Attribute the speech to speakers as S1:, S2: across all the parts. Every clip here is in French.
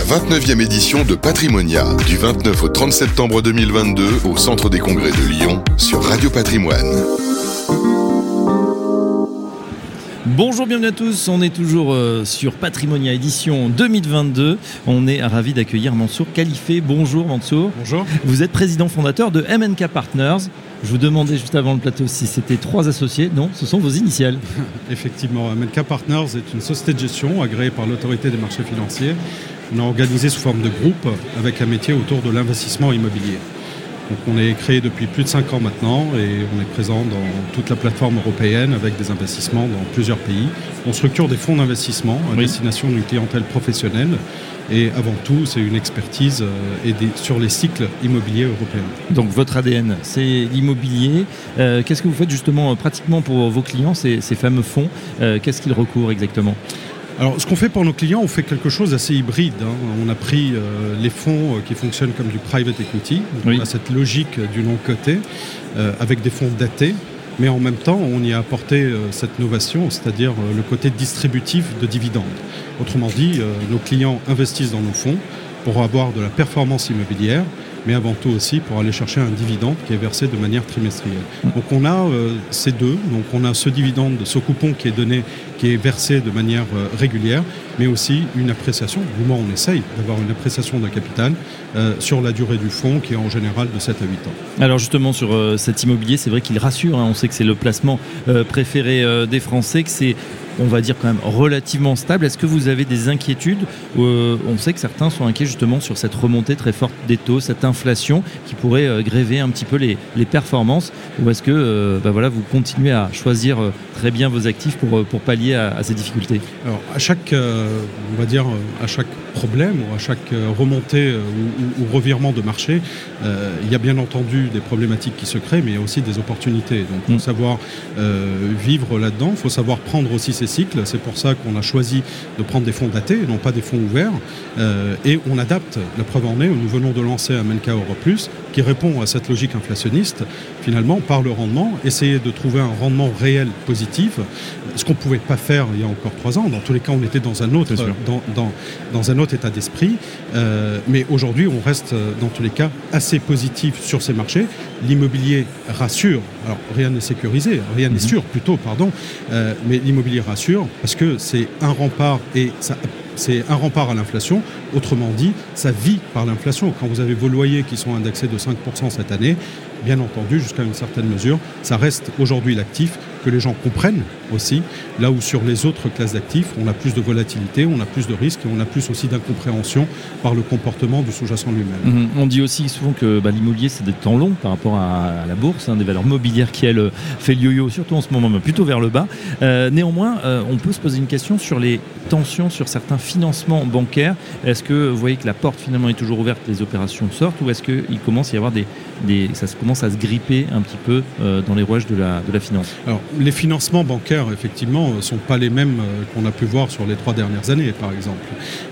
S1: la 29e édition de Patrimonia, du 29 au 30 septembre 2022 au Centre des Congrès de Lyon sur Radio Patrimoine.
S2: Bonjour, bienvenue à tous. On est toujours euh, sur Patrimonia édition 2022. On est ravi d'accueillir Mansour Khalifé. Bonjour Mansour.
S3: Bonjour.
S2: Vous êtes président fondateur de MNK Partners. Je vous demandais juste avant le plateau si c'était trois associés. Non, ce sont vos initiales.
S3: Effectivement, MNK Partners est une société de gestion agréée par l'autorité des marchés financiers. On est organisé sous forme de groupe avec un métier autour de l'investissement immobilier. Donc on est créé depuis plus de 5 ans maintenant et on est présent dans toute la plateforme européenne avec des investissements dans plusieurs pays. On structure des fonds d'investissement à
S2: Oui.
S3: destination d'une clientèle professionnelle et avant tout c'est une expertise euh, et des- sur les cycles immobiliers européens.
S2: Donc votre ADN, c'est l'immobilier. Euh, Qu'est-ce que vous faites justement euh, pratiquement pour vos clients, ces, ces fameux fonds Euh, Qu'est-ce qu'ils recourent exactement?
S3: Alors, ce qu'on fait pour nos clients, on fait quelque chose d'assez hybride. hein. On a pris euh, les fonds euh, qui fonctionnent comme du private equity. Donc,
S2: Oui.
S3: On a cette logique euh, du long coté euh, avec des fonds datés. Mais en même temps, on y a apporté euh, cette novation, c'est-à-dire le côté distributif de dividendes. Autrement dit, nos clients investissent dans nos fonds pour avoir de la performance immobilière, mais avant tout aussi pour aller chercher un dividende qui est versé de manière trimestrielle. Donc on a euh, ces deux, donc on a ce dividende, ce coupon qui est donné, qui est versé de manière euh, régulière, mais aussi une appréciation, du moins on essaye d'avoir une appréciation d'un capital euh, sur la durée du fonds qui est en général de 7 à 8 ans.
S2: Alors justement sur euh, cet immobilier, c'est vrai qu'il rassure. hein. On sait que c'est le placement préféré des Français, que c'est, on va dire quand même relativement stable. Est-ce que vous avez des inquiétudes On sait que certains sont inquiets justement sur cette remontée très forte des taux, cette inflation qui pourrait gréver un petit peu les, les performances? Ou est-ce que bah voilà, vous continuez à choisir très bien vos actifs pour, pour pallier à, à ces difficultés
S3: Alors à chaque, euh, on va dire, euh, à chaque problème ou à chaque euh, remontée ou, ou- ou revirement de marché, euh, il y a bien entendu des problématiques qui se créent, mais il y a aussi des opportunités. Donc il
S2: Mm.
S3: faut savoir euh, vivre là-dedans, il faut savoir prendre aussi ces cycles. C'est pour ça qu'on a choisi de prendre des fonds datés non pas des fonds ouverts. Et on adapte, la preuve en est, nous venons de lancer un Menka Euro Plus qui répond à cette logique inflationniste, finalement, par le rendement, essayer de trouver un rendement réel positif, ce qu'on ne pouvait pas faire il y a encore trois ans. Dans tous les cas, on était dans un autre, dans- dans un autre état d'esprit. Euh, mais aujourd'hui, on reste, euh, dans tous les cas, assez positif sur ces marchés. L'immobilier rassure. Alors, rien n'est sécurisé, rien n'est
S2: Mhm.
S3: sûr, plutôt, pardon. Euh, mais l'immobilier rassure parce que c'est un rempart et ça. C'est un rempart à l'inflation. Autrement dit, ça vit par l'inflation. Quand vous avez vos loyers qui sont indexés de 5% cette année, bien entendu, jusqu'à une certaine mesure, ça reste aujourd'hui l'actif que les gens comprennent aussi. Là où sur les autres classes d'actifs, on a plus de volatilité, on a plus de risques et on a plus aussi d'incompréhension par le comportement du sous-jacent lui-même.
S2: Mhm. On dit aussi souvent que bah, l'immobilier c'est des temps longs par rapport à, à la bourse, hein, des valeurs mobilières qui elle euh, fait le yo-yo, surtout en ce moment, mais plutôt vers le bas. Euh, néanmoins, euh, on peut se poser une question sur les tensions sur certains financements bancaires. Est-ce que vous voyez que la porte finalement est toujours ouverte, les opérations sortent, ou est-ce qu'il commence à y avoir des, des, ça se commence à se gripper un petit peu euh, dans les rouages de la, de la finance?
S3: Alors, les financements bancaires, effectivement, ne sont pas les mêmes euh, qu'on a pu voir sur les trois dernières années, par exemple.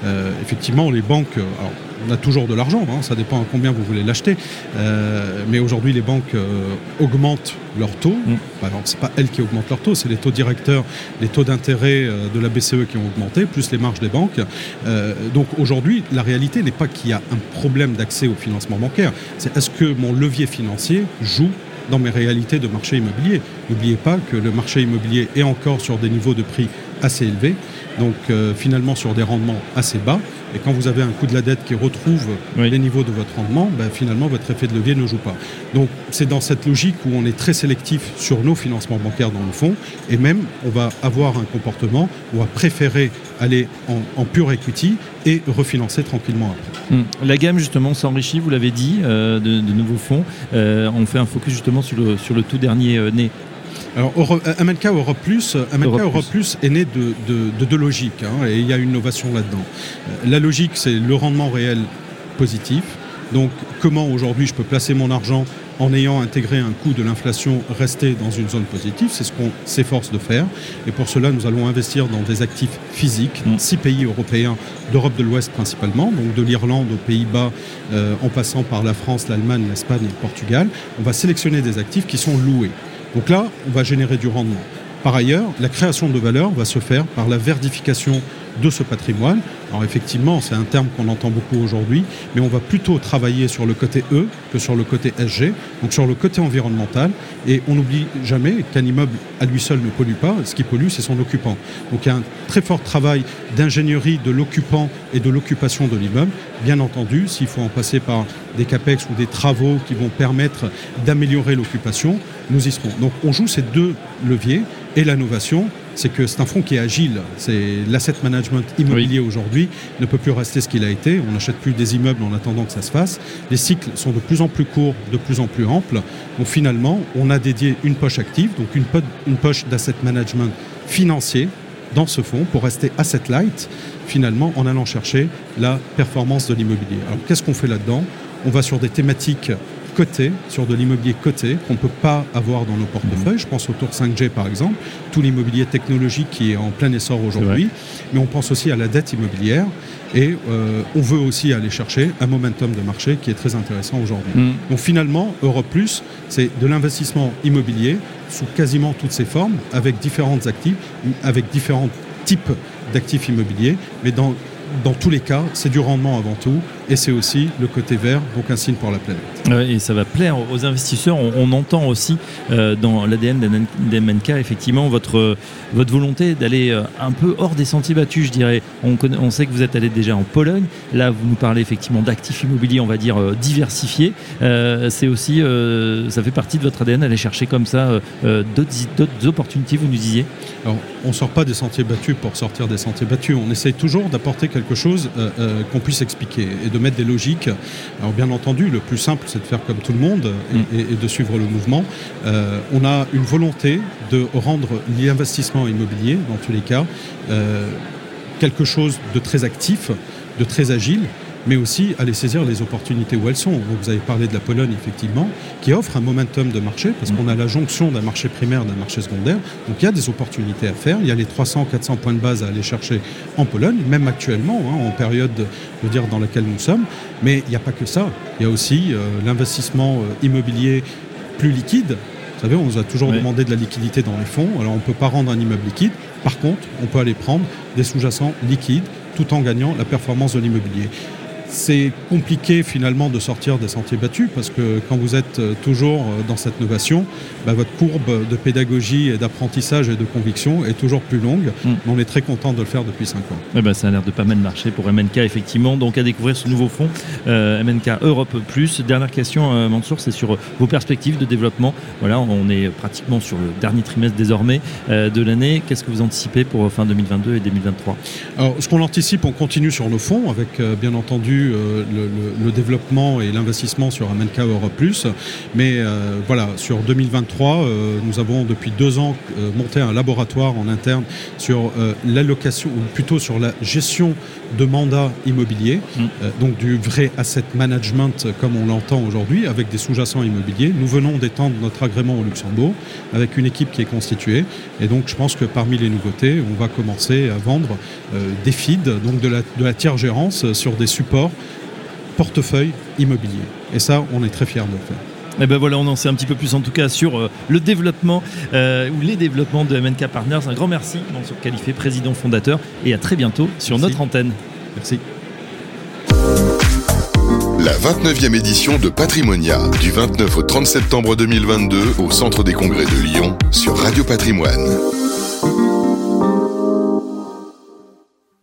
S3: Euh, effectivement, les banques, euh, alors, on a toujours de l'argent, hein, ça dépend à combien vous voulez l'acheter, euh, mais aujourd'hui, les banques euh, augmentent leurs taux.
S2: Mm.
S3: Par exemple, c'est pas elles qui augmentent leurs taux, c'est les taux directeurs, les taux d'intérêt de la BCE qui ont augmenté, plus les marges des banques. Donc aujourd'hui, la réalité n'est pas qu'il y a un problème d'accès au financement bancaire, c'est est-ce que mon levier financier joue dans mes réalités de marché immobilier. N'oubliez pas que le marché immobilier est encore sur des niveaux de prix assez élevés, donc euh, finalement sur des rendements assez bas. Et quand vous avez un coût de la dette qui retrouve
S2: Oui.
S3: les niveaux de votre rendement, ben, finalement votre effet de levier ne joue pas. Donc c'est dans cette logique où on est très sélectif sur nos financements bancaires dans le fond, et même on va avoir un comportement où on va préférer aller en, en pure equity et refinancer tranquillement après.
S2: Hmm. La gamme justement s'enrichit, vous l'avez dit, euh, de, de nouveaux fonds. Euh, on fait un focus justement sur le, sur le tout dernier euh, né.
S3: Alors, Euro- MNK Europe Plus,
S2: Europe
S3: Europe, Plus est né de, de- de deux logiques, hein, et il y a une innovation là-dedans. La logique, c'est le rendement réel positif. Donc, comment aujourd'hui je peux placer mon argent en ayant intégré un coût de l'inflation resté dans une zone positive, c'est ce qu'on s'efforce de faire. Et pour cela, nous allons investir dans des actifs physiques, dans
S2: Mm.
S3: six pays européens, d'Europe de l'Ouest principalement, donc de l'Irlande aux Pays-Bas, euh, en passant par la France, l'Allemagne, l'Espagne et le Portugal. On va sélectionner des actifs qui sont loués. Donc là, on va générer du rendement. Par ailleurs, la création de valeur va se faire par la verdification de ce patrimoine. Alors effectivement, c'est un terme qu'on entend beaucoup aujourd'hui, mais on va plutôt travailler sur le côté E que sur le côté SG, donc sur le côté environnemental. Et on n'oublie jamais qu'un immeuble à lui seul ne pollue pas, ce qui pollue, c'est son occupant. Donc il y a un très fort travail d'ingénierie de l'occupant et de l'occupation de l'immeuble. Bien entendu, s'il faut en passer par des CAPEX ou des travaux qui vont permettre d'améliorer l'occupation, nous y serons. Donc on joue ces deux leviers et l'innovation, c'est que c'est un fonds qui est agile. C'est l'asset management immobilier aujourd'hui ne peut plus rester ce qu'il a été. On n'achète plus des immeubles en attendant que ça se fasse. Les cycles sont de plus en plus courts, de plus en plus amples. Donc finalement, on a dédié une poche active, donc une, une poche d'asset management financier dans ce fonds pour rester asset light, finalement en allant chercher la performance de l'immobilier. Alors qu'est-ce qu'on fait là-dedans? On va sur des thématiques côté, sur de l'immobilier coté, qu'on ne peut pas avoir dans nos portefeuilles. Je pense au Tour 5G par exemple, tout l'immobilier technologique qui est en plein essor aujourd'hui, mais on pense aussi à la dette immobilière. Et euh, on veut aussi aller chercher un momentum de marché qui est très intéressant aujourd'hui. Mm. Donc finalement, Europe Plus, c'est de l'investissement immobilier sous quasiment toutes ses formes, avec différentes actifs, avec différents types d'actifs immobiliers, mais dans dans tous les cas, c'est du rendement avant tout, et c'est aussi le côté vert, donc un signe pour la planète.
S2: et ça va plaire aux investisseurs. On, entend aussi euh, dans l'ADN d'MNK, effectivement, votre, votre volonté d'aller euh, un peu hors des sentiers battus, je dirais. On, on sait que vous êtes allé déjà en Pologne. Là, vous nous parlez effectivement d'actifs immobiliers, on va dire, euh, diversifiés. c'est aussi, ça fait partie de votre ADN, d'aller chercher comme ça d'autres opportunités, vous nous disiez
S3: Alors, on ne sort pas des sentiers battus pour sortir des sentiers battus. On essaye toujours d'apporter quelque chose qu'on puisse expliquer et de mettre des logiques. Alors bien entendu, le plus simple, c'est de faire comme tout le monde et, mm. de suivre le mouvement. Euh, on a une volonté de rendre l'investissement immobilier, dans tous les cas, quelque chose de très actif, de très agile mais aussi aller saisir les opportunités où elles sont. vous avez parlé de la Pologne, effectivement, qui offre un momentum de marché, parce qu'on a la jonction d'un marché primaire, d'un marché secondaire. Donc il y a des opportunités à faire. Il y a les 300-400 points de base à aller chercher en Pologne, même actuellement, hein, en période de dire, dans laquelle nous sommes. Mais il n'y a pas que ça. Il y a aussi euh, l'investissement euh, immobilier plus liquide. Vous savez, on nous a toujours demandé de la liquidité dans les fonds. Alors on ne peut pas rendre un immeuble liquide. Par contre, on peut aller prendre des sous-jacents liquides tout en gagnant la performance de l'immobilier c'est compliqué finalement de sortir des sentiers battus parce que quand vous êtes euh, toujours euh, dans cette innovation, bah, votre courbe de pédagogie et d'apprentissage et de conviction est toujours plus longue. Mm. on est très content de le faire depuis 5 ans.
S2: Eh ben, ça a l'air de pas mal marcher pour MNK effectivement. Donc à découvrir ce nouveau fonds euh, MNK Europe Plus. Dernière question Mansour, c'est sur vos perspectives de développement. Voilà, on est pratiquement sur le dernier trimestre désormais de l'année. Qu'est-ce que vous anticipez pour fin 2022 et 2023
S3: Alors ce qu'on anticipe, on continue sur nos fonds avec bien entendu euh, le, développement et l'investissement sur Amenka Europe Plus. Mais euh, voilà, sur 2023, euh, nous avons depuis deux ans monté un laboratoire en interne sur l'allocation, ou plutôt sur la gestion de mandats immobiliers, mm. donc du vrai asset management comme on l'entend aujourd'hui, avec des sous-jacents immobiliers. Nous venons d'étendre notre agrément au Luxembourg avec une équipe qui est constituée. Et donc je pense que parmi les nouveautés, on va commencer à vendre des feeds, donc de la, de la tiers gérance sur des supports portefeuille immobilier. Et ça, on est très fiers de le faire.
S2: Et eh ben voilà, on en sait un petit peu plus en tout cas sur euh, le développement euh, ou les développements de MNK Partners. Un grand merci, Mansour Qualifié, président fondateur, et à très bientôt sur notre antenne.
S3: Merci.
S1: La 29e édition de Patrimonia, du 29 au 30 septembre 2022 au Centre des Congrès de Lyon sur Radio Patrimoine.